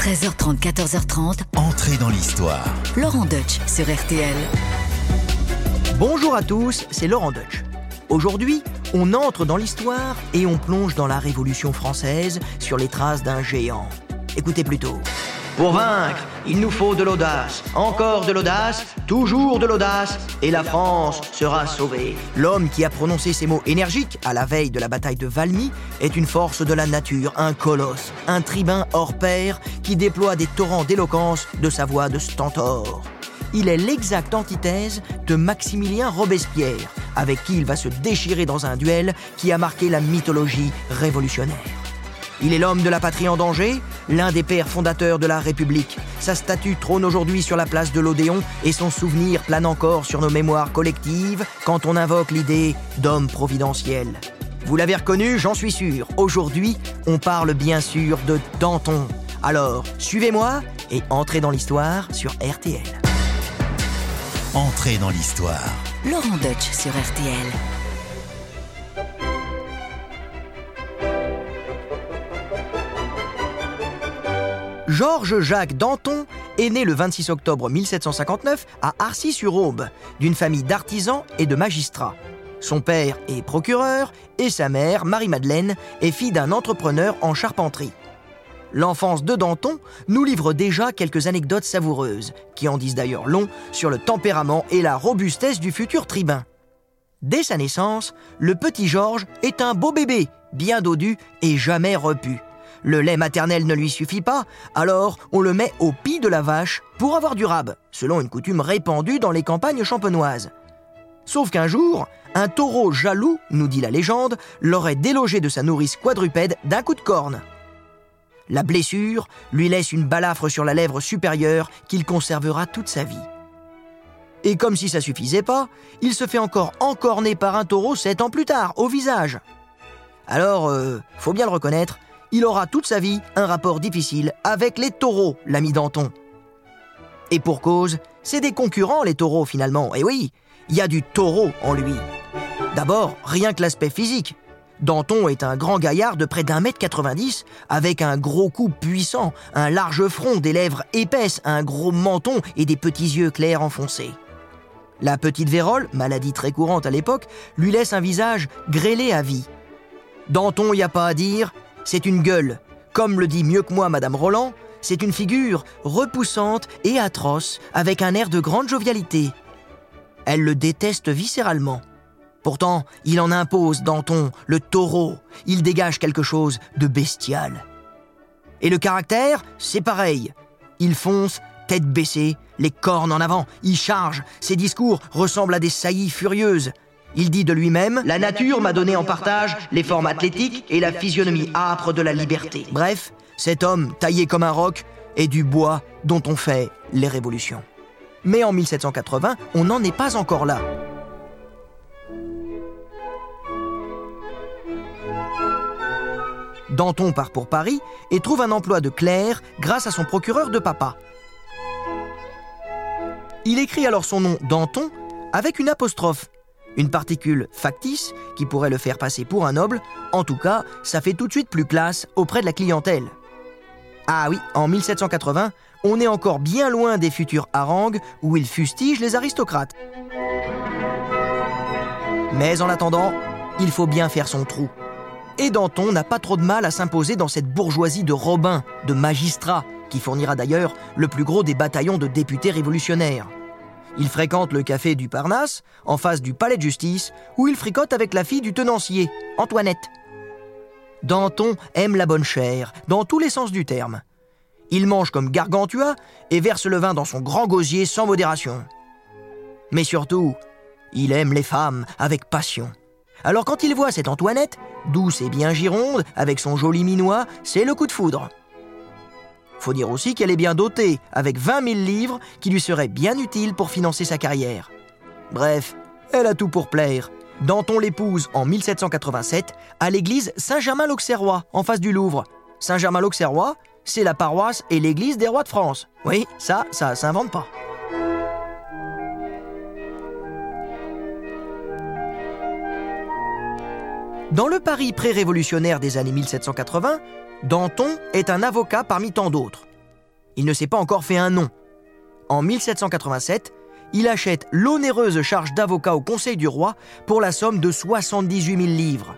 13h30, 14h30. Entrez dans l'histoire. Laurent Deutsch sur RTL. Bonjour à tous, c'est Laurent Deutsch. Aujourd'hui, on entre dans l'histoire et on plonge dans la Révolution française sur les traces d'un géant. Écoutez plutôt. Pour vaincre, il nous faut de l'audace, encore de l'audace, toujours de l'audace, et la France sera sauvée. L'homme qui a prononcé ces mots énergiques à la veille de la bataille de Valmy est une force de la nature, un colosse, un tribun hors pair qui déploie des torrents d'éloquence de sa voix de stentor. Il est l'exacte antithèse de Maximilien Robespierre, avec qui il va se déchirer dans un duel qui a marqué la mythologie révolutionnaire. Il est l'homme de la patrie en danger, l'un des pères fondateurs de la République. Sa statue trône aujourd'hui sur la place de l'Odéon et son souvenir plane encore sur nos mémoires collectives quand on invoque l'idée d'homme providentiel. Vous l'avez reconnu, j'en suis sûr. Aujourd'hui, on parle bien sûr de Danton. Alors, suivez-moi et entrez dans l'histoire sur RTL. Entrez dans l'histoire. Laurent Deutsch sur RTL. Georges-Jacques Danton est né le 26 octobre 1759 à Arcis-sur-Aube, d'une famille d'artisans et de magistrats. Son père est procureur et sa mère, Marie-Madeleine, est fille d'un entrepreneur en charpenterie. L'enfance de Danton nous livre déjà quelques anecdotes savoureuses, qui en disent d'ailleurs long sur le tempérament et la robustesse du futur tribun. Dès sa naissance, le petit Georges est un beau bébé, bien dodu et jamais repu. Le lait maternel ne lui suffit pas, alors on le met au pis de la vache pour avoir du rab, selon une coutume répandue dans les campagnes champenoises. Sauf qu'un jour, un taureau jaloux, nous dit la légende, l'aurait délogé de sa nourrice quadrupède d'un coup de corne. La blessure lui laisse une balafre sur la lèvre supérieure qu'il conservera toute sa vie. Et comme si ça suffisait pas, il se fait encore encorner par un taureau sept ans plus tard, au visage. Alors, euh, faut bien le reconnaître, il aura toute sa vie un rapport difficile avec les taureaux, l'ami Danton. Et pour cause, c'est des concurrents les taureaux finalement. Et oui, il y a du taureau en lui. D'abord, rien que l'aspect physique. Danton est un grand gaillard de près d'un mètre 90, avec un gros cou puissant, un large front, des lèvres épaisses, un gros menton et des petits yeux clairs enfoncés. La petite vérole, maladie très courante à l'époque, lui laisse un visage grêlé à vie. Danton, y a pas à dire, c'est une gueule. Comme le dit mieux que moi Madame Roland, c'est une figure repoussante et atroce, avec un air de grande jovialité. Elle le déteste viscéralement. Pourtant, il en impose Danton, le taureau. Il dégage quelque chose de bestial. Et le caractère, c'est pareil. Il fonce, tête baissée, les cornes en avant, il charge, ses discours ressemblent à des saillies furieuses. Il dit de lui-même La nature m'a donné en partage les formes athlétiques et la physionomie âpre de la liberté. Bref, cet homme, taillé comme un roc, est du bois dont on fait les révolutions. Mais en 1780, on n'en est pas encore là. Danton part pour Paris et trouve un emploi de clerc grâce à son procureur de papa. Il écrit alors son nom Danton avec une apostrophe, une particule factice qui pourrait le faire passer pour un noble. En tout cas, ça fait tout de suite plus classe auprès de la clientèle. Ah oui, en 1780, on est encore bien loin des futurs harangues où il fustige les aristocrates. Mais en attendant, il faut bien faire son trou. Et Danton n'a pas trop de mal à s'imposer dans cette bourgeoisie de robins, de magistrats, qui fournira d'ailleurs le plus gros des bataillons de députés révolutionnaires. Il fréquente le café du Parnasse, en face du palais de justice, où il fricote avec la fille du tenancier, Antoinette. Danton aime la bonne chair, dans tous les sens du terme. Il mange comme Gargantua et verse le vin dans son grand gosier sans modération. Mais surtout, il aime les femmes avec passion. Alors quand il voit cette Antoinette, douce et bien gironde, avec son joli minois, c'est le coup de foudre. Faut dire aussi qu'elle est bien dotée, avec 20 000 livres qui lui seraient bien utiles pour financer sa carrière. Bref, elle a tout pour plaire. Danton l'épouse en 1787 à l'église Saint-Germain-l'Auxerrois, en face du Louvre. Saint-Germain-l'Auxerrois, c'est la paroisse et l'église des rois de France. Oui, ça, ça s'invente pas. Dans le Paris pré-révolutionnaire des années 1780, Danton est un avocat parmi tant d'autres. il ne s'est pas encore fait un nom. En 1787, il achète l'onéreuse charge d'avocat au Conseil du roi pour la somme de 78 000 livres.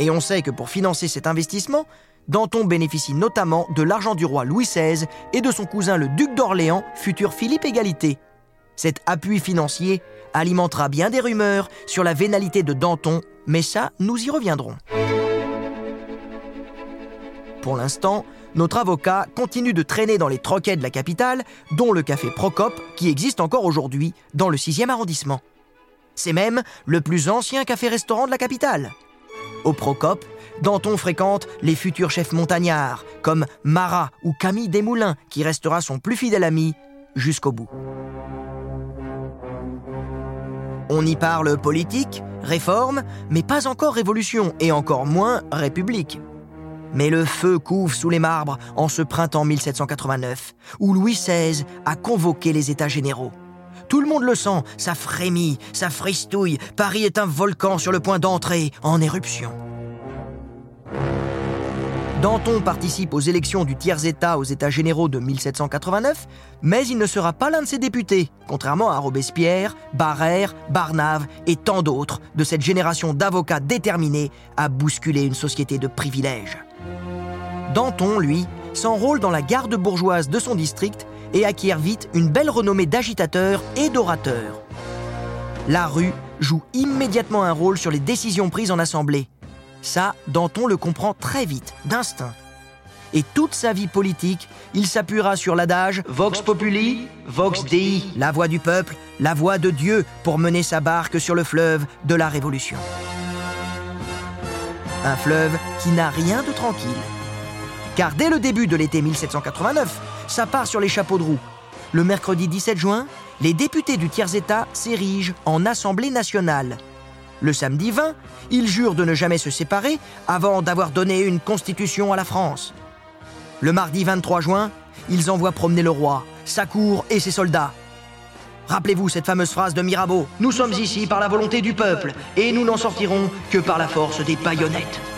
Et on sait que pour financer cet investissement, Danton bénéficie notamment de l'argent du roi Louis XVI et de son cousin le duc d'Orléans, futur Philippe Égalité. Cet appui financier alimentera bien des rumeurs sur la vénalité de Danton, mais ça, nous y reviendrons. Pour l'instant, notre avocat continue de traîner dans les troquets de la capitale, dont le café Procope, qui existe encore aujourd'hui dans le 6e arrondissement. C'est même le plus ancien café-restaurant de la capitale. Au Procope, Danton fréquente les futurs chefs montagnards, comme Marat ou Camille Desmoulins, qui restera son plus fidèle ami jusqu'au bout. On y parle politique, réforme, mais pas encore révolution, et encore moins république. Mais le feu couve sous les marbres en ce printemps 1789, où Louis XVI a convoqué les États généraux. Tout le monde le sent, ça frémit, ça fristouille, Paris est un volcan sur le point d'entrer en éruption. Danton participe aux élections du tiers-État aux États généraux de 1789, mais il ne sera pas l'un de ses députés, contrairement à Robespierre, Barrère, Barnave et tant d'autres de cette génération d'avocats déterminés à bousculer une société de privilèges. Danton, lui, s'enrôle dans la garde bourgeoise de son district et acquiert vite une belle renommée d'agitateur et d'orateur. La rue joue immédiatement un rôle sur les décisions prises en assemblée, ça, Danton le comprend très vite, d'instinct. Et toute sa vie politique, il s'appuiera sur l'adage Vox Populi, Vox Dei, la voix du peuple, la voix de Dieu pour mener sa barque sur le fleuve de la Révolution. Un fleuve qui n'a rien de tranquille. Car dès le début de l'été 1789, ça part sur les chapeaux de roue. Le mercredi 17 juin, les députés du tiers-État s'érigent en Assemblée nationale le samedi 20, ils jurent de ne jamais se séparer avant d'avoir donné une constitution à la France. Le mardi 23 juin, ils envoient promener le roi, sa cour et ses soldats. Rappelez-vous cette fameuse phrase de Mirabeau Nous sommes ici par la volonté du peuple et nous n'en sortirons que par la force des baïonnettes.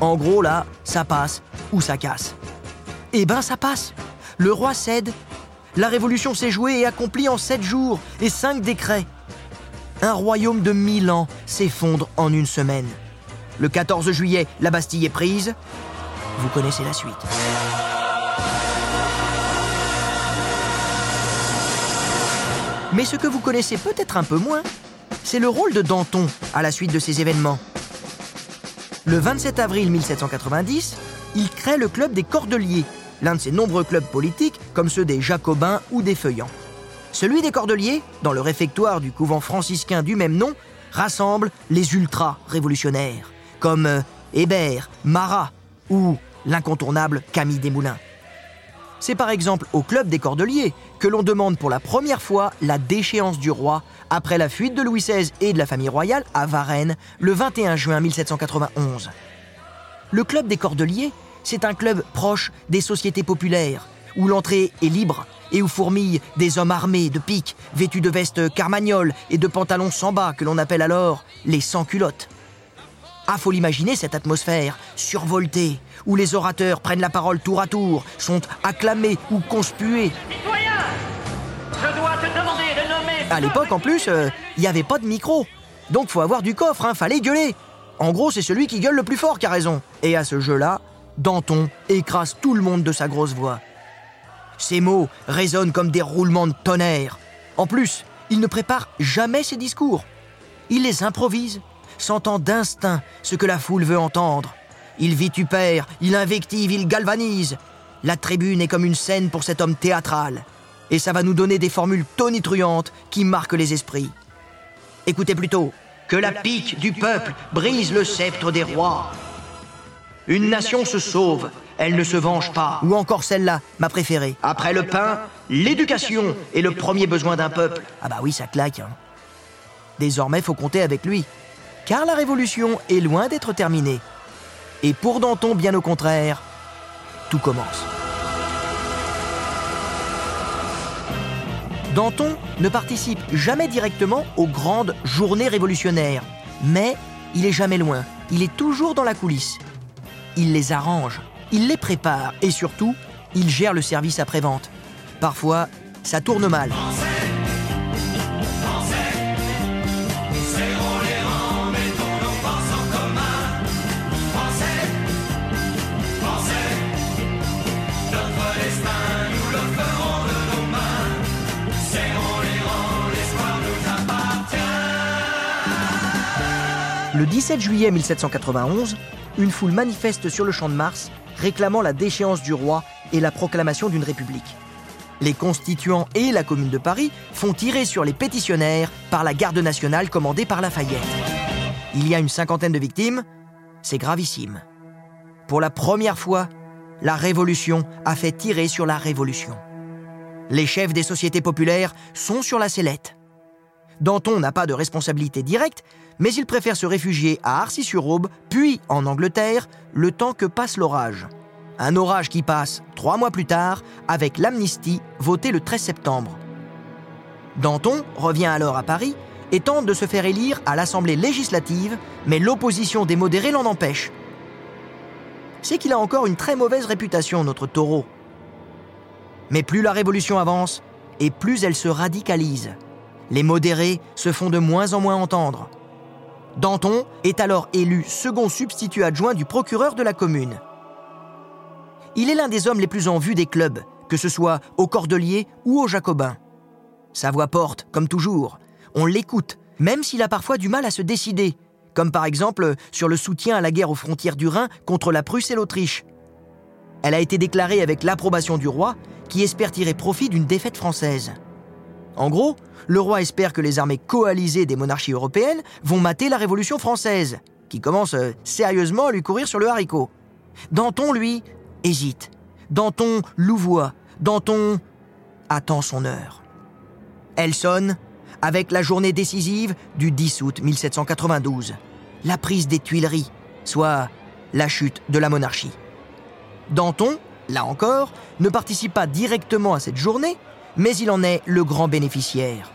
En gros, là, ça passe ou ça casse. Eh ben ça passe. Le roi cède. La révolution s'est jouée et accomplie en sept jours et cinq décrets. Un royaume de mille ans s'effondre en une semaine. Le 14 juillet, la Bastille est prise. Vous connaissez la suite. Mais ce que vous connaissez peut-être un peu moins, c'est le rôle de Danton à la suite de ces événements. Le 27 avril 1790, il crée le club des Cordeliers, l'un de ses nombreux clubs politiques comme ceux des Jacobins ou des Feuillants. Celui des Cordeliers, dans le réfectoire du couvent franciscain du même nom, rassemble les ultra-révolutionnaires, comme euh, Hébert, Marat ou l'incontournable Camille Desmoulins. C'est par exemple au club des Cordeliers que l'on demande pour la première fois la déchéance du roi après la fuite de Louis XVI et de la famille royale à Varennes le 21 juin 1791. Le club des Cordeliers c'est un club proche des sociétés populaires, où l'entrée est libre et où fourmillent des hommes armés de piques, vêtus de vestes carmagnoles et de pantalons sans bas que l'on appelle alors les sans-culottes. Ah, faut l'imaginer cette atmosphère, survoltée, où les orateurs prennent la parole tour à tour, sont acclamés ou conspués. je dois te demander de nommer... À l'époque, en plus, il euh, n'y avait pas de micro. Donc faut avoir du coffre, hein, fallait gueuler. En gros, c'est celui qui gueule le plus fort qui a raison. Et à ce jeu-là, Danton écrase tout le monde de sa grosse voix. Ses mots résonnent comme des roulements de tonnerre. En plus, il ne prépare jamais ses discours. Il les improvise, sentant d'instinct ce que la foule veut entendre. Il vitupère, il invective, il galvanise. La tribune est comme une scène pour cet homme théâtral. Et ça va nous donner des formules tonitruantes qui marquent les esprits. Écoutez plutôt, que la pique du peuple brise le sceptre des rois. Une nation se sauve, elle ne se venge pas. Ou encore celle-là, ma préférée. Après le pain, l'éducation est le premier besoin d'un peuple. Ah bah oui, ça claque. Hein. Désormais, faut compter avec lui. Car la révolution est loin d'être terminée. Et pour Danton, bien au contraire, tout commence. Danton ne participe jamais directement aux grandes journées révolutionnaires, mais il est jamais loin, il est toujours dans la coulisse. Il les arrange, il les prépare et surtout, il gère le service après-vente. Parfois, ça tourne mal. Le 17 juillet 1791, une foule manifeste sur le champ de Mars réclamant la déchéance du roi et la proclamation d'une république. Les constituants et la commune de Paris font tirer sur les pétitionnaires par la garde nationale commandée par Lafayette. Il y a une cinquantaine de victimes, c'est gravissime. Pour la première fois, la Révolution a fait tirer sur la Révolution. Les chefs des sociétés populaires sont sur la sellette. Danton n'a pas de responsabilité directe, mais il préfère se réfugier à Arcis-sur-Aube, puis en Angleterre, le temps que passe l'orage. Un orage qui passe trois mois plus tard avec l'amnistie votée le 13 septembre. Danton revient alors à Paris et tente de se faire élire à l'Assemblée législative, mais l'opposition des modérés l'en empêche. C'est qu'il a encore une très mauvaise réputation, notre taureau. Mais plus la révolution avance, et plus elle se radicalise. Les modérés se font de moins en moins entendre. Danton est alors élu second substitut adjoint du procureur de la commune. Il est l'un des hommes les plus en vue des clubs, que ce soit aux Cordeliers ou aux Jacobins. Sa voix porte, comme toujours. On l'écoute, même s'il a parfois du mal à se décider, comme par exemple sur le soutien à la guerre aux frontières du Rhin contre la Prusse et l'Autriche. Elle a été déclarée avec l'approbation du roi, qui espère tirer profit d'une défaite française. En gros, le roi espère que les armées coalisées des monarchies européennes vont mater la Révolution française, qui commence euh, sérieusement à lui courir sur le haricot. Danton, lui, hésite. Danton louvoie. Danton attend son heure. Elle sonne avec la journée décisive du 10 août 1792, la prise des Tuileries, soit la chute de la monarchie. Danton, là encore, ne participe pas directement à cette journée, mais il en est le grand bénéficiaire.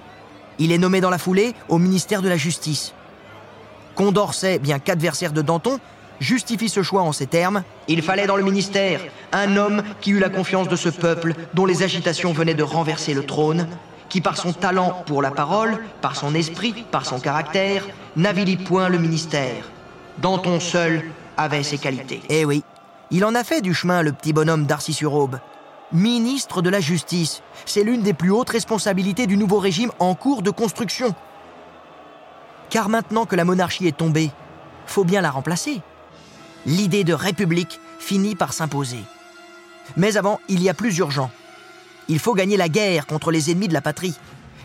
Il est nommé dans la foulée au ministère de la Justice. Condorcet, bien qu'adversaire de Danton, justifie ce choix en ces termes Il fallait dans le ministère un homme qui eut la confiance de ce peuple dont les agitations venaient de renverser le trône, qui par son talent pour la parole, par son esprit, par son caractère, n'avilit point le ministère. Danton seul avait ses qualités. Eh oui, il en a fait du chemin le petit bonhomme d'Arcy-sur-Aube ministre de la Justice. C'est l'une des plus hautes responsabilités du nouveau régime en cours de construction. Car maintenant que la monarchie est tombée, faut bien la remplacer. L'idée de république finit par s'imposer. Mais avant, il y a plus urgent. Il faut gagner la guerre contre les ennemis de la patrie.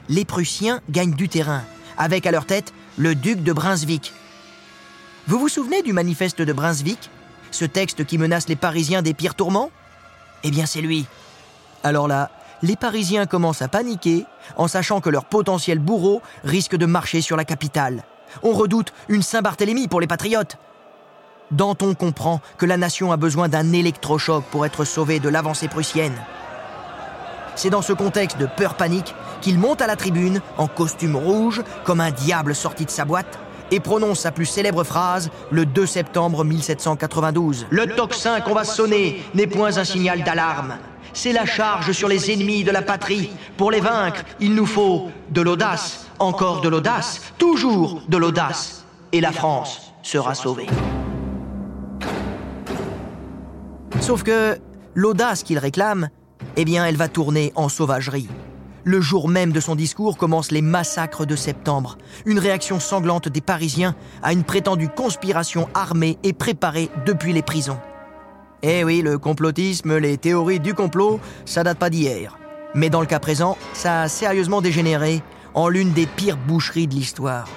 Les Prussiens gagnent du terrain, avec à leur tête le duc de Brunswick. Vous vous souvenez du manifeste de Brunswick? Ce texte qui menace les Parisiens des pires tourments? Eh bien, c'est lui. Alors là, les Parisiens commencent à paniquer en sachant que leur potentiel bourreau risque de marcher sur la capitale. On redoute une Saint-Barthélemy pour les patriotes. Danton comprend que la nation a besoin d'un électrochoc pour être sauvée de l'avancée prussienne. C'est dans ce contexte de peur-panique qu'il monte à la tribune en costume rouge, comme un diable sorti de sa boîte, et prononce sa plus célèbre phrase le 2 septembre 1792. Le tocsin qu'on va sonner n'est point un signal d'alarme. C'est la charge sur les ennemis de la patrie. Pour les vaincre, il nous faut de l'audace, encore de l'audace, toujours de l'audace. Et la France sera sauvée. Sauf que l'audace qu'il réclame, eh bien, elle va tourner en sauvagerie. Le jour même de son discours commencent les massacres de septembre, une réaction sanglante des Parisiens à une prétendue conspiration armée et préparée depuis les prisons. Eh oui, le complotisme, les théories du complot, ça date pas d'hier. Mais dans le cas présent, ça a sérieusement dégénéré en l'une des pires boucheries de l'histoire.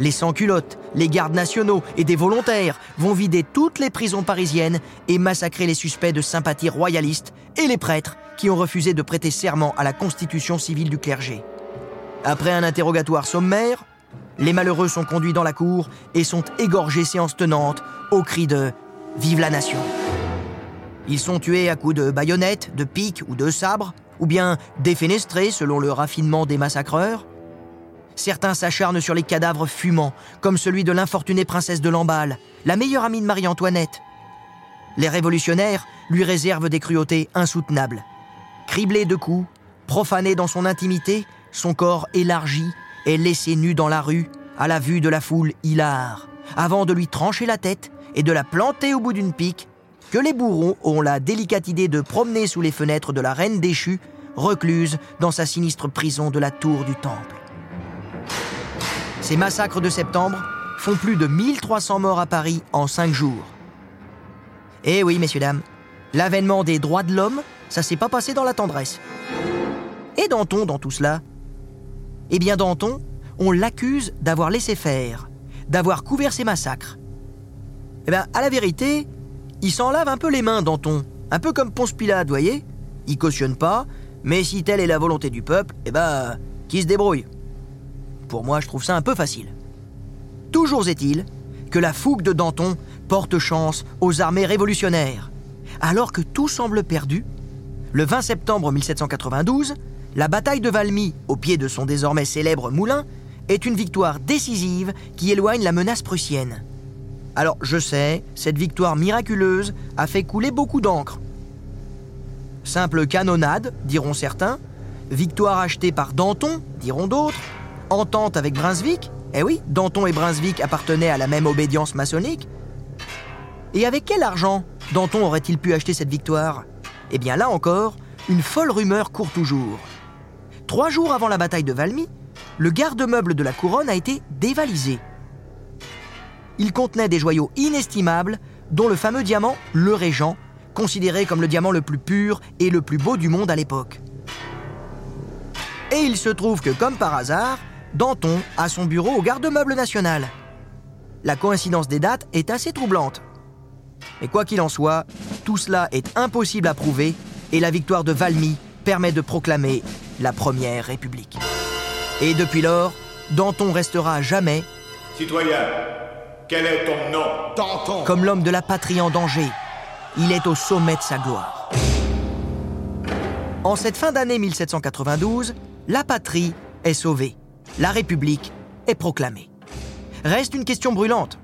Les sans-culottes, les gardes nationaux et des volontaires vont vider toutes les prisons parisiennes et massacrer les suspects de sympathie royaliste et les prêtres qui ont refusé de prêter serment à la constitution civile du clergé. Après un interrogatoire sommaire, les malheureux sont conduits dans la cour et sont égorgés séance tenante au cri de Vive la nation. Ils sont tués à coups de baïonnettes, de piques ou de sabres, ou bien défenestrés selon le raffinement des massacreurs. Certains s'acharnent sur les cadavres fumants, comme celui de l'infortunée princesse de Lamballe, la meilleure amie de Marie-Antoinette. Les révolutionnaires lui réservent des cruautés insoutenables. Criblé de coups, profané dans son intimité, son corps élargi et laissé nu dans la rue, à la vue de la foule hilare, avant de lui trancher la tête et de la planter au bout d'une pique, que les bourreaux ont la délicate idée de promener sous les fenêtres de la reine déchue, recluse dans sa sinistre prison de la tour du temple. Ces massacres de septembre font plus de 1300 morts à Paris en 5 jours. Eh oui, messieurs, dames, l'avènement des droits de l'homme, ça s'est pas passé dans la tendresse. Et Danton dans tout cela? Eh bien, Danton, on l'accuse d'avoir laissé faire, d'avoir couvert ces massacres. Eh bien, à la vérité, il s'en lave un peu les mains, Danton. Un peu comme Ponce Pilate, voyez? Il cautionne pas, mais si telle est la volonté du peuple, eh ben, qui se débrouille Pour moi, je trouve ça un peu facile. Toujours est-il que la fougue de Danton porte chance aux armées révolutionnaires. Alors que tout semble perdu, le 20 septembre 1792, la bataille de Valmy, au pied de son désormais célèbre moulin, est une victoire décisive qui éloigne la menace prussienne. Alors je sais, cette victoire miraculeuse a fait couler beaucoup d'encre. Simple canonnade, diront certains, victoire achetée par Danton, diront d'autres, entente avec Brunswick, eh oui, Danton et Brunswick appartenaient à la même obédience maçonnique. Et avec quel argent Danton aurait-il pu acheter cette victoire? Eh bien là encore, une folle rumeur court toujours. Trois jours avant la bataille de Valmy, le garde-meuble de la couronne a été dévalisé. Il contenait des joyaux inestimables, dont le fameux diamant Le Régent, considéré comme le diamant le plus pur et le plus beau du monde à l'époque. Et il se trouve que, comme par hasard, Danton a son bureau au garde-meuble national. La coïncidence des dates est assez troublante. Mais quoi qu'il en soit, tout cela est impossible à prouver et la victoire de Valmy permet de proclamer la Première République. Et depuis lors, Danton restera à jamais Citoyen, quel est ton nom? Danton comme l'homme de la patrie en danger. Il est au sommet de sa gloire. En cette fin d'année 1792, la patrie est sauvée. La République est proclamée. Reste une question brûlante.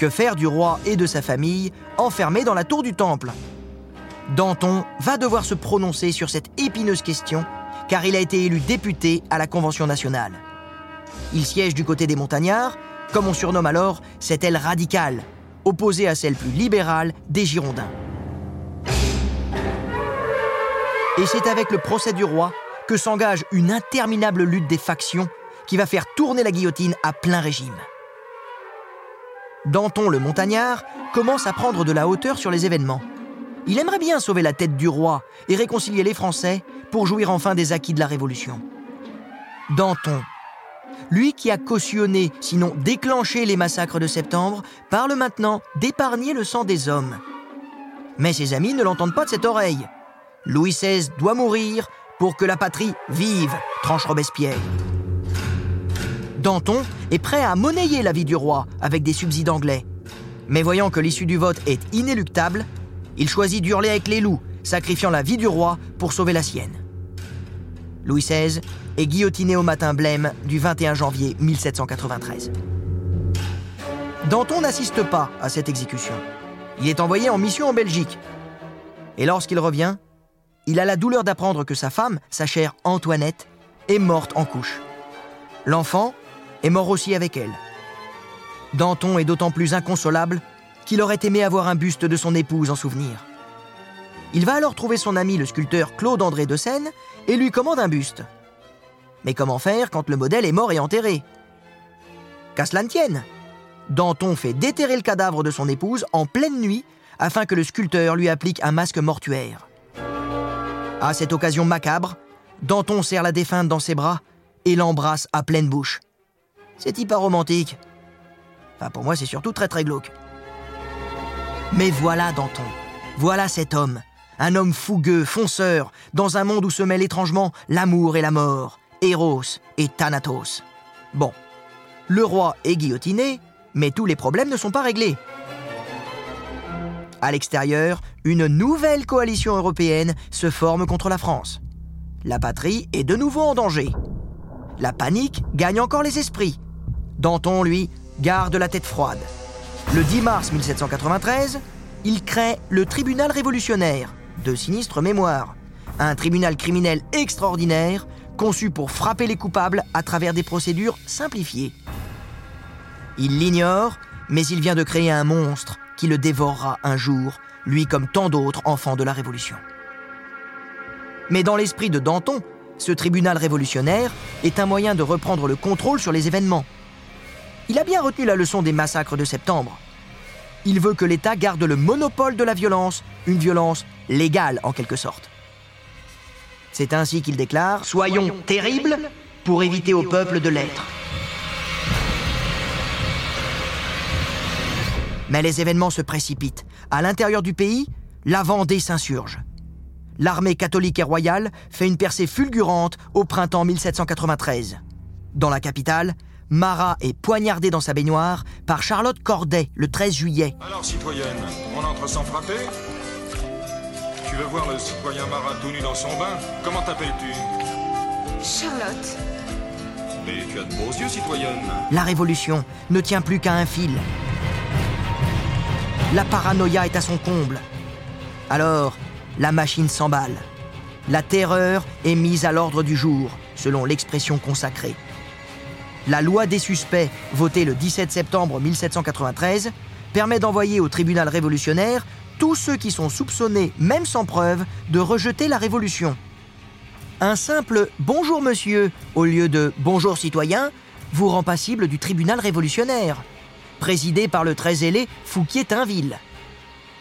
Que faire du roi et de sa famille enfermés dans la tour du Temple Danton va devoir se prononcer sur cette épineuse question car il a été élu député à la Convention nationale. Il siège du côté des montagnards, comme on surnomme alors cette aile radicale, opposée à celle plus libérale des Girondins. Et c'est avec le procès du roi que s'engage une interminable lutte des factions qui va faire tourner la guillotine à plein régime. Danton le montagnard commence à prendre de la hauteur sur les événements. Il aimerait bien sauver la tête du roi et réconcilier les Français pour jouir enfin des acquis de la Révolution. Danton, lui qui a cautionné, sinon déclenché les massacres de septembre, parle maintenant d'épargner le sang des hommes. Mais ses amis ne l'entendent pas de cette oreille. Louis XVI doit mourir pour que la patrie vive, tranche Robespierre. Danton est prêt à monnayer la vie du roi avec des subsides anglais. Mais voyant que l'issue du vote est inéluctable, il choisit d'hurler avec les loups, sacrifiant la vie du roi pour sauver la sienne. Louis XVI est guillotiné au matin blême du 21 janvier 1793. Danton n'assiste pas à cette exécution. Il est envoyé en mission en Belgique. Et lorsqu'il revient, il a la douleur d'apprendre que sa femme, sa chère Antoinette, est morte en couche. L'enfant est mort aussi avec elle. Danton est d'autant plus inconsolable qu'il aurait aimé avoir un buste de son épouse en souvenir. Il va alors trouver son ami le sculpteur Claude-André de Seine et lui commande un buste. Mais comment faire quand le modèle est mort et enterré? Qu'à cela ne tienne Danton fait déterrer le cadavre de son épouse en pleine nuit afin que le sculpteur lui applique un masque mortuaire. À cette occasion macabre, Danton serre la défunte dans ses bras et l'embrasse à pleine bouche. C'est hyper romantique. Enfin, pour moi, c'est surtout très très glauque. Mais voilà Danton. Voilà cet homme. Un homme fougueux, fonceur, dans un monde où se mêlent étrangement l'amour et la mort, Eros et Thanatos. Bon, le roi est guillotiné, mais tous les problèmes ne sont pas réglés. À l'extérieur, une nouvelle coalition européenne se forme contre la France. La patrie est de nouveau en danger. La panique gagne encore les esprits. Danton, lui, garde la tête froide. Le 10 mars 1793, il crée le tribunal révolutionnaire, de sinistre mémoire, un tribunal criminel extraordinaire conçu pour frapper les coupables à travers des procédures simplifiées. Il l'ignore, mais il vient de créer un monstre qui le dévorera un jour, lui comme tant d'autres enfants de la Révolution. Mais dans l'esprit de Danton, ce tribunal révolutionnaire est un moyen de reprendre le contrôle sur les événements. Il a bien retenu la leçon des massacres de septembre. Il veut que l'État garde le monopole de la violence, une violence légale en quelque sorte. C'est ainsi qu'il déclare ⁇ Soyons terribles pour éviter au peuple de l'être ⁇ Mais les événements se précipitent. À l'intérieur du pays, la Vendée s'insurge. L'armée catholique et royale fait une percée fulgurante au printemps 1793. Dans la capitale, Marat est poignardé dans sa baignoire par Charlotte Corday le 13 juillet. Alors, citoyenne, on entre sans frapper Tu veux voir le citoyen Marat tout nu dans son bain? Comment t'appelles-tu? Charlotte. Mais tu as de beaux yeux, citoyenne. La révolution ne tient plus qu'à un fil. La paranoïa est à son comble. Alors, la machine s'emballe. La terreur est mise à l'ordre du jour, selon l'expression consacrée. La loi des suspects, votée le 17 septembre 1793, permet d'envoyer au tribunal révolutionnaire tous ceux qui sont soupçonnés, même sans preuve, de rejeter la révolution. Un simple bonjour monsieur au lieu de bonjour citoyen vous rend passible du tribunal révolutionnaire présidé par le très zélé Fouquier-Tinville.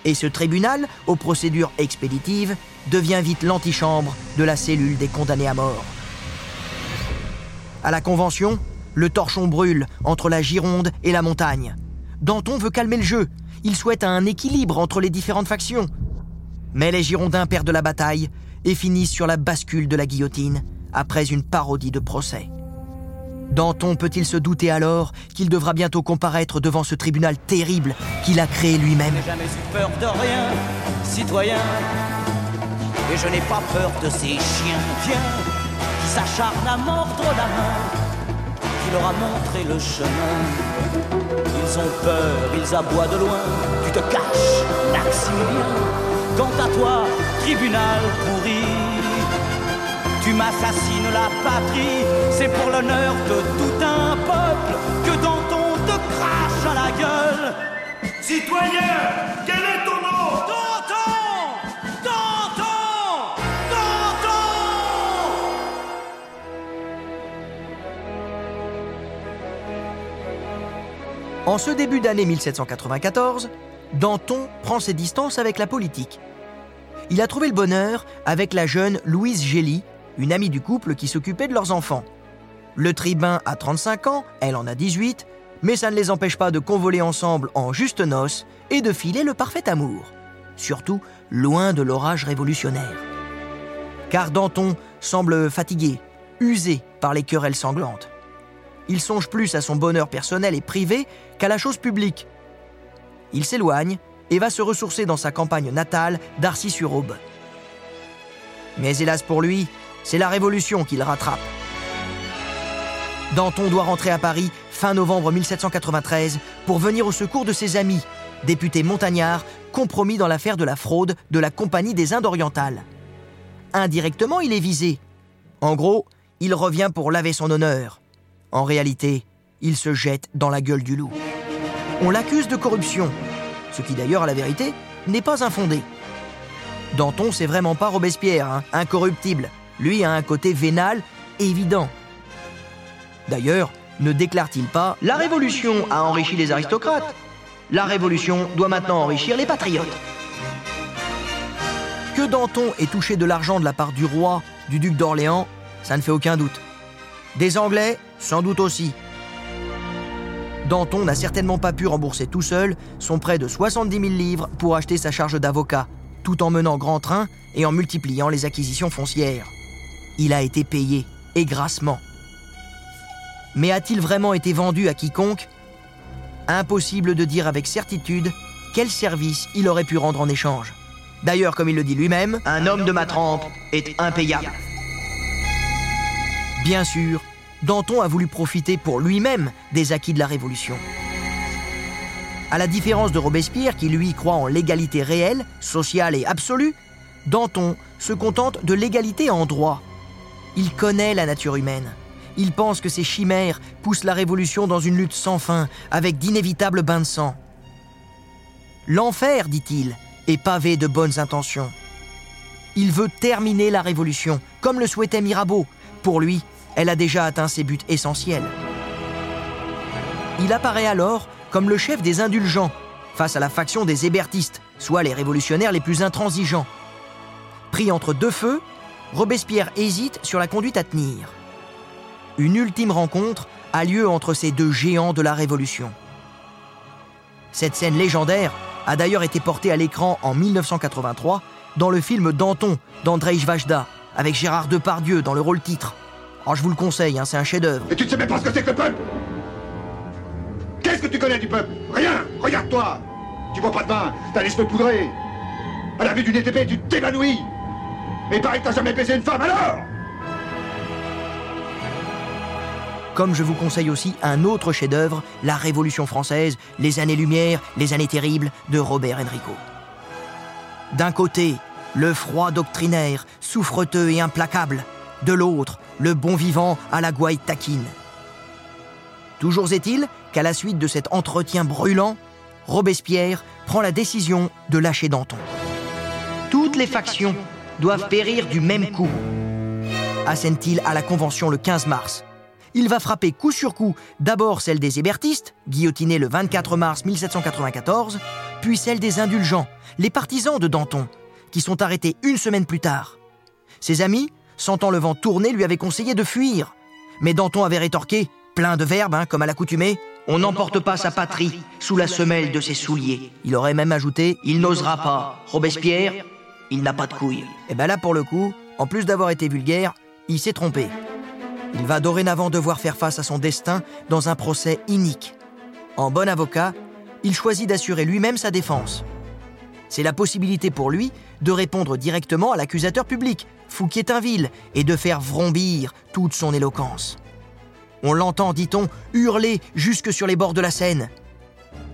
Et ce tribunal, aux procédures expéditives, devient vite l'antichambre de la cellule des condamnés à mort. À la Convention, le torchon brûle entre la Gironde et la montagne. Danton veut calmer le jeu. Il souhaite un équilibre entre les différentes factions. Mais les Girondins perdent la bataille et finissent sur la bascule de la guillotine après une parodie de procès. Danton peut-il se douter alors qu'il devra bientôt comparaître devant ce tribunal terrible qu'il a créé lui-même? Jamais eu peur de rien, citoyen. Et je n'ai pas peur de ces chiens, viens, qui s'acharnent à mordre la main, leur a montré le chemin. Ils ont peur, ils aboient de loin, tu te caches, Maximilien. Quant à toi, tribunal pourri, tu m'assassines la patrie, c'est pour l'honneur de tout un peuple que Danton te crache à la gueule. Citoyen, quel est ton En ce début d'année 1794, Danton prend ses distances avec la politique. Il a trouvé le bonheur avec la jeune Louise Gély, une amie du couple qui s'occupait de leurs enfants. Le tribun a 35 ans, elle en a 18, mais ça ne les empêche pas de convoler ensemble en juste noces et de filer le parfait amour. Surtout loin de l'orage révolutionnaire. Car Danton semble fatigué, usé par les querelles sanglantes. Il songe plus à son bonheur personnel et privé qu'à la chose publique. Il s'éloigne et va se ressourcer dans sa campagne natale d'Arcy-sur-Aube. Mais hélas pour lui, c'est la Révolution qui le rattrape. Danton doit rentrer à Paris fin novembre 1793 pour venir au secours de ses amis, députés montagnards compromis dans l'affaire de la fraude de la Compagnie des Indes orientales. Indirectement, il est visé. En gros, il revient pour laver son honneur. En réalité, il se jette dans la gueule du loup. On l'accuse de corruption, ce qui d'ailleurs, à la vérité, n'est pas infondé. Danton, c'est vraiment pas Robespierre, hein, incorruptible. Lui a un côté vénal évident. D'ailleurs, ne déclare-t-il pas La Révolution a enrichi les aristocrates La Révolution doit maintenant enrichir les patriotes Que Danton ait touché de l'argent de la part du roi, du duc d'Orléans, ça ne fait aucun doute. Des Anglais, sans doute aussi. Danton n'a certainement pas pu rembourser tout seul son prêt de 70 000 livres pour acheter sa charge d'avocat, tout en menant grand train et en multipliant les acquisitions foncières. Il a été payé, et grassement. Mais a-t-il vraiment été vendu à quiconque? Impossible de dire avec certitude quel service il aurait pu rendre en échange. D'ailleurs, comme il le dit lui-même, un homme de ma trempe est impayable. Bien sûr, Danton a voulu profiter pour lui-même des acquis de la Révolution. À la différence de Robespierre, qui lui croit en l'égalité réelle, sociale et absolue, Danton se contente de l'égalité en droit. Il connaît la nature humaine. Il pense que ces chimères poussent la Révolution dans une lutte sans fin, avec d'inévitables bains de sang. L'enfer, dit-il, est pavé de bonnes intentions. Il veut terminer la Révolution, comme le souhaitait Mirabeau. Pour lui, elle a déjà atteint ses buts essentiels. Il apparaît alors comme le chef des indulgents, face à la faction des hébertistes, soit les révolutionnaires les plus intransigeants. Pris entre deux feux, Robespierre hésite sur la conduite à tenir. Une ultime rencontre a lieu entre ces deux géants de la Révolution. Cette scène légendaire a d'ailleurs été portée à l'écran en 1983 dans le film Danton d'Andrzej Vajda, avec Gérard Depardieu dans le rôle titre. Oh, je vous le conseille, hein, c'est un chef-d'œuvre. Et tu ne sais même pas ce que c'est que le peuple Qu'est-ce que tu connais du peuple Rien Regarde-toi Tu vois pas de vin, t'as les cheveux poudrés À la vue d'une épée, tu t'évanouis Mais il paraît que t'as jamais baisé une femme alors Comme je vous conseille aussi un autre chef-d'œuvre, La Révolution française, Les années-lumière, Les années terribles de Robert Enrico. D'un côté, le froid doctrinaire, souffreteux et implacable. De l'autre, le bon vivant à la gouaille taquine. Toujours est-il qu'à la suite de cet entretien brûlant, Robespierre prend la décision de lâcher Danton. Toutes les factions doivent périr du même coup, assène-t-il à la Convention le 15 mars. Il va frapper coup sur coup d'abord celle des hébertistes, guillotinés le 24 mars 1794, puis celle des indulgents, les partisans de Danton, qui sont arrêtés une semaine plus tard. Ses amis, sentant le vent tourner, lui avaient conseillé de fuir. Mais Danton avait rétorqué, plein de verbes, hein, comme à l'accoutumée, on n'emporte pas sa patrie sous la semelle de ses souliers. Il aurait même ajouté Il n'osera pas. Robespierre, il n'a pas de couilles. Et ben là, pour le coup, en plus d'avoir été vulgaire, il s'est trompé. Il va dorénavant devoir faire face à son destin dans un procès inique. En bon avocat, il choisit d'assurer lui-même sa défense. C'est la possibilité pour lui de répondre directement à l'accusateur public, Fouquier-Tinville, et de faire vrombir toute son éloquence. On l'entend, dit-on, hurler jusque sur les bords de la Seine.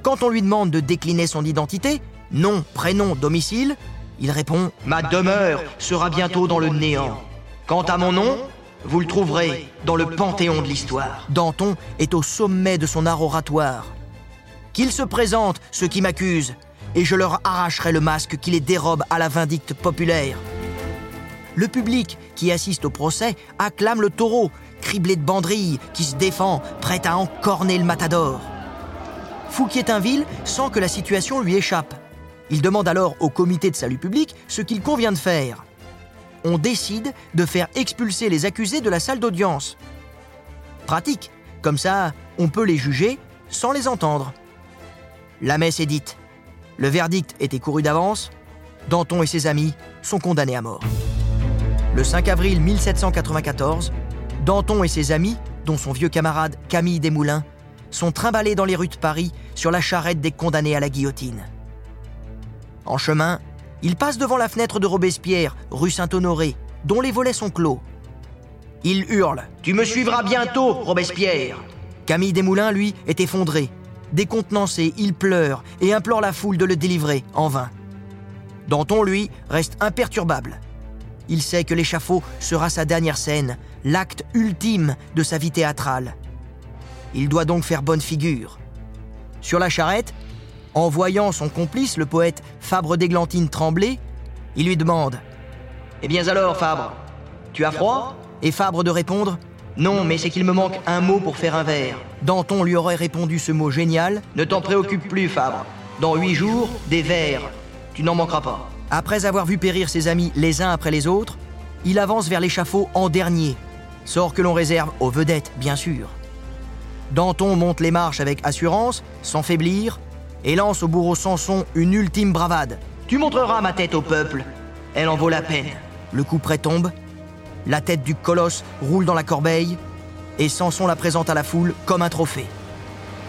Quand on lui demande de décliner son identité, nom, prénom, domicile, il répond ⁇ Ma demeure sera bientôt dans le néant. Quant à mon nom, vous le trouverez dans le panthéon de l'histoire. Danton est au sommet de son art oratoire. Qu'il se présente, ceux qui m'accusent, et je leur arracherai le masque qui les dérobe à la vindicte populaire. Le public qui assiste au procès acclame le taureau, criblé de banderilles, qui se défend, prêt à encorner le matador. Fouquier-Tinville sent que la situation lui échappe. Il demande alors au comité de salut public ce qu'il convient de faire. On décide de faire expulser les accusés de la salle d'audience. Pratique, comme ça, on peut les juger sans les entendre. La messe est dite. Le verdict était couru d'avance. Danton et ses amis sont condamnés à mort. Le 5 avril 1794, Danton et ses amis, dont son vieux camarade Camille Desmoulins, sont trimballés dans les rues de Paris sur la charrette des condamnés à la guillotine. En chemin, ils passent devant la fenêtre de Robespierre, rue Saint-Honoré, dont les volets sont clos. Il hurle Tu me suivras bientôt, Robespierre Camille Desmoulins, lui, est effondré. Décontenancé, il pleure et implore la foule de le délivrer, en vain. Danton, lui, reste imperturbable. Il sait que l'échafaud sera sa dernière scène, l'acte ultime de sa vie théâtrale. Il doit donc faire bonne figure. Sur la charrette, en voyant son complice, le poète Fabre d'Églantine trembler, il lui demande Eh bien alors, Fabre, tu as froid? Et Fabre de répondre Non, mais c'est qu'il me manque un mot pour faire un vers. Danton lui aurait répondu ce mot génial Ne t'en préoccupe plus, Fabre. Dans huit jours, des vers. Tu n'en manqueras pas. Après avoir vu périr ses amis les uns après les autres, il avance vers l'échafaud en dernier, sort que l'on réserve aux vedettes, bien sûr. Danton monte les marches avec assurance, sans faiblir, et lance au bourreau Samson une ultime bravade. Tu montreras ma tête au peuple, elle en vaut la peine. Le coup près tombe, la tête du colosse roule dans la corbeille, et Samson la présente à la foule comme un trophée.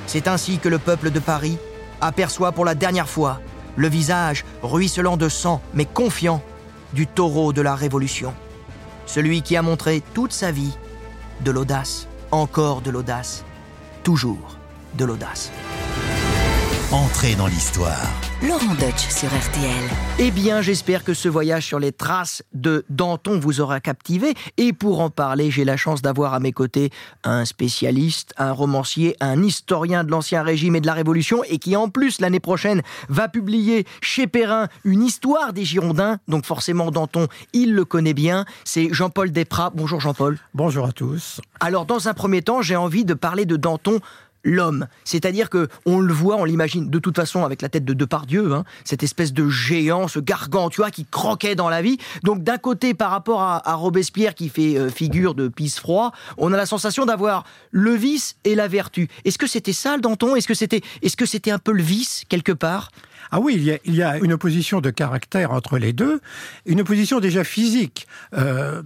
C'est ainsi que le peuple de Paris aperçoit pour la dernière fois le visage ruisselant de sang, mais confiant, du taureau de la Révolution. Celui qui a montré toute sa vie de l'audace, encore de l'audace, toujours de l'audace. Entrez dans l'histoire. Laurent Deutsch sur RTL. Eh bien, j'espère que ce voyage sur les traces de Danton vous aura captivé. Et pour en parler, j'ai la chance d'avoir à mes côtés un spécialiste, un romancier, un historien de l'Ancien Régime et de la Révolution, et qui en plus, l'année prochaine, va publier chez Perrin une histoire des Girondins. Donc forcément, Danton, il le connaît bien. C'est Jean-Paul Desprats. Bonjour Jean-Paul. Bonjour à tous. Alors, dans un premier temps, j'ai envie de parler de Danton l'homme. C'est-à-dire que on le voit, on l'imagine de toute façon avec la tête de Depardieu, hein, cette espèce de géant, ce gargantua qui croquait dans la vie. Donc d'un côté, par rapport à, Robespierre qui fait euh, figure de pisse froid, on a la sensation d'avoir le vice et la vertu. Est-ce que c'était ça le Danton? Est-ce que c'était, est-ce que c'était un peu le vice quelque part? Ah oui, il y, a, il y, a, une opposition de caractère entre les deux, une opposition déjà physique. Euh,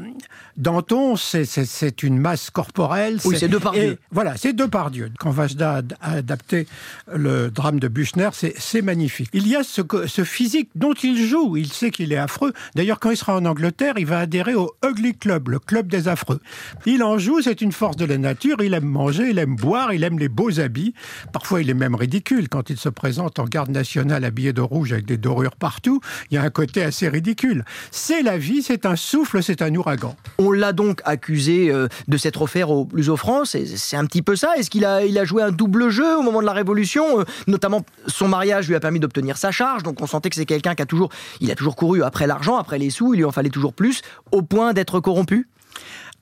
Danton, c'est une masse corporelle. Oui, c'est deux par Dieu. Voilà, c'est deux par Dieu. Quand Vajda a adapté le drame de Buchner, c'est magnifique. Il y a ce, ce, physique dont il joue. Il sait qu'il est affreux. D'ailleurs, quand il sera en Angleterre, il va adhérer au Ugly Club, le club des affreux. Il en joue, c'est une force de la nature. Il aime manger, il aime boire, il aime les beaux habits. Parfois, il est même ridicule quand il se présente en garde nationale habillé de rouge avec des dorures partout. Il y a un côté assez ridicule. C'est la vie, c'est un souffle, c'est un ouragan. On l'a donc accusé euh, de s'être offert au plus offrant. C'est un petit peu ça. Est-ce qu'il a, a joué un double jeu au moment de la Révolution euh, Notamment, son mariage lui a permis d'obtenir sa charge. Donc on sentait que c'est quelqu'un qui a toujours, il a toujours couru après l'argent, après les sous. Il lui en fallait toujours plus, au point d'être corrompu?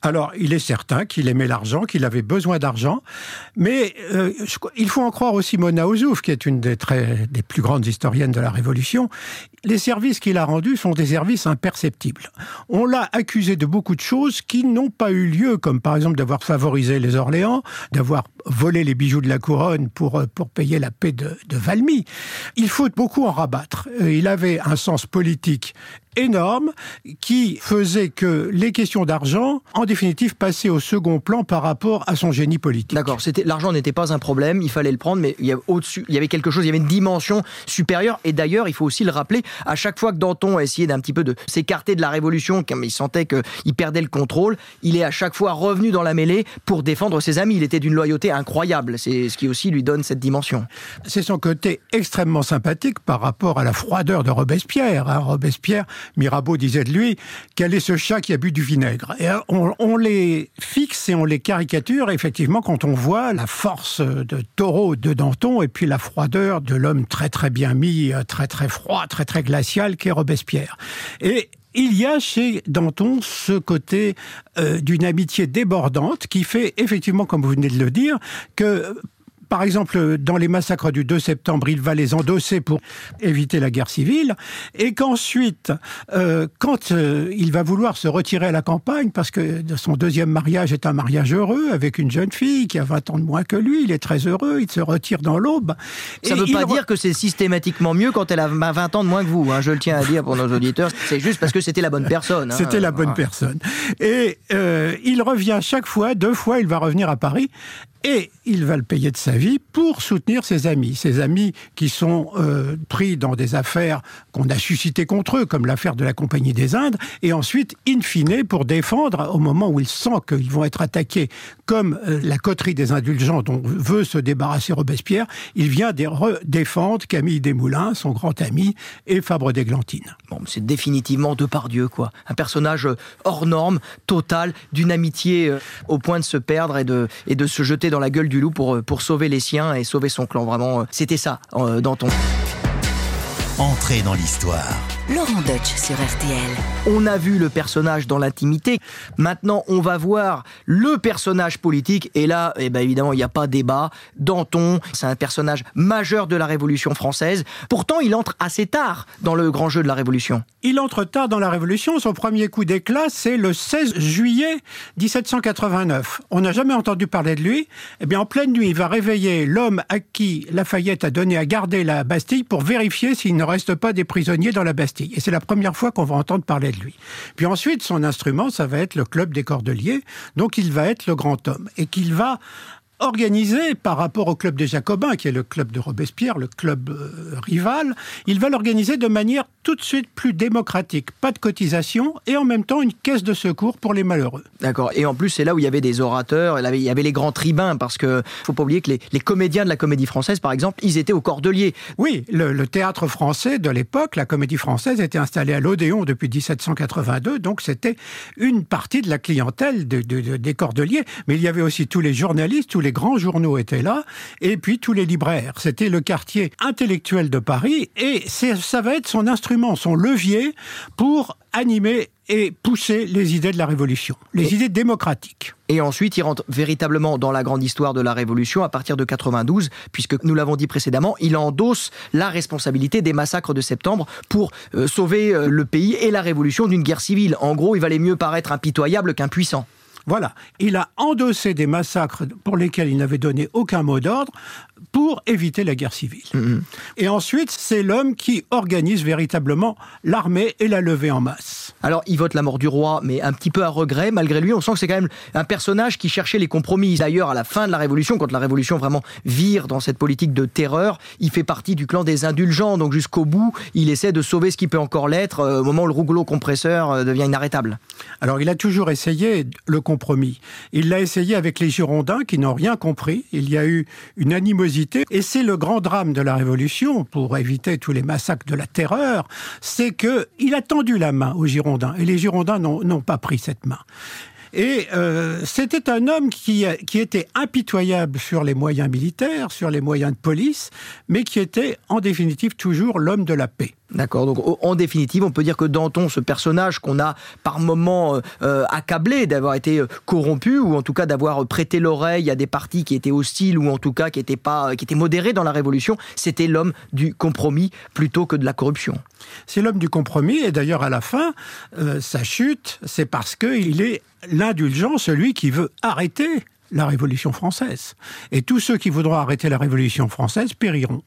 Alors, il est certain qu'il aimait l'argent, qu'il avait besoin d'argent, mais euh, il faut en croire aussi Mona Ozouf, qui est une des, très, des plus grandes historiennes de la Révolution. Les services qu'il a rendus sont des services imperceptibles. On l'a accusé de beaucoup de choses qui n'ont pas eu lieu, comme par exemple d'avoir favorisé les Orléans, d'avoir volé les bijoux de la couronne pour, pour payer la paix de, de Valmy. Il faut beaucoup en rabattre. Euh, il avait un sens politique énorme qui faisait que les questions d'argent, en définitive, passaient au second plan par rapport à son génie politique. D'accord, l'argent n'était pas un problème, il fallait le prendre, mais il y avait au-dessus, il y avait quelque chose, il y avait une dimension supérieure. Et d'ailleurs, il faut aussi le rappeler, à chaque fois que Danton a essayé d'un petit peu de s'écarter de la Révolution, comme il sentait qu'il perdait le contrôle, il est à chaque fois revenu dans la mêlée pour défendre ses amis. Il était d'une loyauté incroyable. C'est ce qui aussi lui donne cette dimension. C'est son côté extrêmement sympathique par rapport à la froideur de Robespierre. Hein. Robespierre Mirabeau disait de lui quel est ce chat qui a bu du vinaigre? Et on, on, les fixe et on les caricature effectivement quand on voit la force de taureau de Danton et puis la froideur de l'homme très très bien mis, très très froid, très très glacial qu'est Robespierre. Et il y a chez Danton ce côté euh, d'une amitié débordante qui fait effectivement, comme vous venez de le dire, que par exemple, dans les massacres du 2 septembre, il va les endosser pour éviter la guerre civile, et qu'ensuite, euh, quand euh, il va vouloir se retirer à la campagne, parce que son deuxième mariage est un mariage heureux, avec une jeune fille qui a 20 ans de moins que lui, il est très heureux, il se retire dans l'aube. Ça ne veut pas dire que c'est systématiquement mieux quand elle a 20 ans de moins que vous, hein, je le tiens à dire pour nos auditeurs, c'est juste parce que c'était la bonne personne. Hein. C'était la bonne personne. Et euh, il revient chaque fois, deux fois, il va revenir à Paris, et il va le payer de sa vie pour soutenir ses amis. Ses amis qui sont euh, pris dans des affaires qu'on a suscitées contre eux, comme l'affaire de la Compagnie des Indes, et ensuite, in fine, pour défendre, au moment où il sent qu'ils vont être attaqués, comme euh, la coterie des indulgents dont veut se débarrasser Robespierre, il vient défendre Camille Desmoulins, son grand ami, et Fabre d'Églantine. Bon, c'est définitivement Depardieu, quoi. Un personnage hors norme, total, d'une amitié euh, au point de se perdre et de se jeter dans la gueule du loup pour, pour sauver les siens et sauver son clan. Vraiment, c'était ça, euh, Danton. Entrez dans l'histoire. Laurent Deutsch sur RTL. On a vu le personnage dans l'intimité. Maintenant, on va voir le personnage politique. Et là, eh ben, évidemment, il n'y a pas débat. Danton, c'est un personnage majeur de la Révolution française. Pourtant, il entre assez tard dans le grand jeu de la Révolution. Il entre tard dans la Révolution. Son premier coup d'éclat, c'est le 16 juillet 1789. On n'a jamais entendu parler de lui. Eh bien, en pleine nuit, il va réveiller l'homme à qui Lafayette a donné à garder la Bastille pour vérifier s'il ne reste pas des prisonniers dans la Bastille. Et c'est la première fois qu'on va entendre parler de lui. Puis ensuite, son instrument, ça va être le club des Cordeliers. Donc il va être le grand homme. Et qu'il va organiser par rapport au club des Jacobins, qui est le club de Robespierre, le club euh, rival, il va l'organiser de manière tout de suite plus démocratique. Pas de cotisation et en même temps une caisse de secours pour les malheureux. D'accord. Et en plus, c'est là où il y avait des orateurs, il y avait les grands tribuns, parce que faut pas oublier que les, comédiens de la comédie française, par exemple, ils étaient au Cordelier. Oui, le, théâtre français de l'époque, la comédie française, était installée à l'Odéon depuis 1782, donc c'était une partie de la clientèle des Cordeliers. Mais il y avait aussi tous les journalistes, tous les grands journaux étaient là, et puis tous les libraires. C'était le quartier intellectuel de Paris, et ça va être son instrument, son levier pour animer et pousser les idées de la Révolution, les idées démocratiques. Et ensuite, il rentre véritablement dans la grande histoire de la Révolution à partir de 92, puisque nous l'avons dit précédemment, il endosse la responsabilité des massacres de septembre pour euh, sauver euh, le pays et la Révolution d'une guerre civile. En gros, il valait mieux paraître impitoyable qu'impuissant. Voilà, il a endossé des massacres pour lesquels il n'avait donné aucun mot d'ordre pour éviter la guerre civile. Mm-hmm. Et ensuite, c'est l'homme qui organise véritablement l'armée et la levée en masse. Alors, il vote la mort du roi, mais un petit peu à regret. Malgré lui, on sent que c'est quand même un personnage qui cherchait les compromis. D'ailleurs, à la fin de la Révolution, quand la Révolution vraiment vire dans cette politique de terreur, il fait partie du clan des indulgents. Donc, jusqu'au bout, il essaie de sauver ce qui peut encore l'être euh, au moment où le rouleau compresseur euh, devient inarrêtable. Alors, il a toujours essayé le compromis il l'a essayé avec les Girondins qui n'ont rien compris. Il y a eu une animosité. Et c'est le grand drame de la Révolution, pour éviter tous les massacres de la terreur, c'est qu'il a tendu la main aux Girondins. Et les Girondins n'ont pas pris cette main. Et euh, c'était un homme qui, qui était impitoyable sur les moyens militaires, sur les moyens de police, mais qui était en définitive toujours l'homme de la paix. D'accord. Donc, en définitive, on peut dire que Danton, ce personnage qu'on a par moments euh, euh, accablé d'avoir été corrompu ou en tout cas d'avoir prêté l'oreille à des partis qui étaient hostiles ou en tout cas qui étaient pas, qui étaient modérés dans la Révolution, c'était l'homme du compromis plutôt que de la corruption. C'est l'homme du compromis et d'ailleurs à la fin, sa chute, c'est parce qu'il est l'indulgent, celui qui veut arrêter la Révolution française. Et tous ceux qui voudront arrêter la Révolution française périront.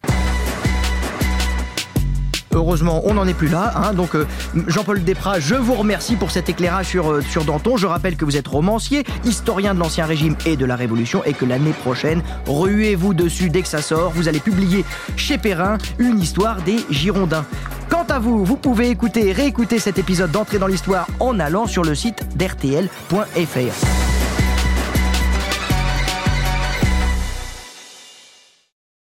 Heureusement, on n'en est plus là. Hein. donc, euh, Jean-Paul Desprats, je vous remercie pour cet éclairage sur, euh, sur Danton. Je rappelle que vous êtes romancier, historien de l'Ancien Régime et de la Révolution, et que l'année prochaine, ruez-vous dessus dès que ça sort. Vous allez publier chez Perrin une histoire des Girondins. Quant à vous, vous pouvez écouter et réécouter cet épisode d'entrée dans l'histoire en allant sur le site d'RTL.fr.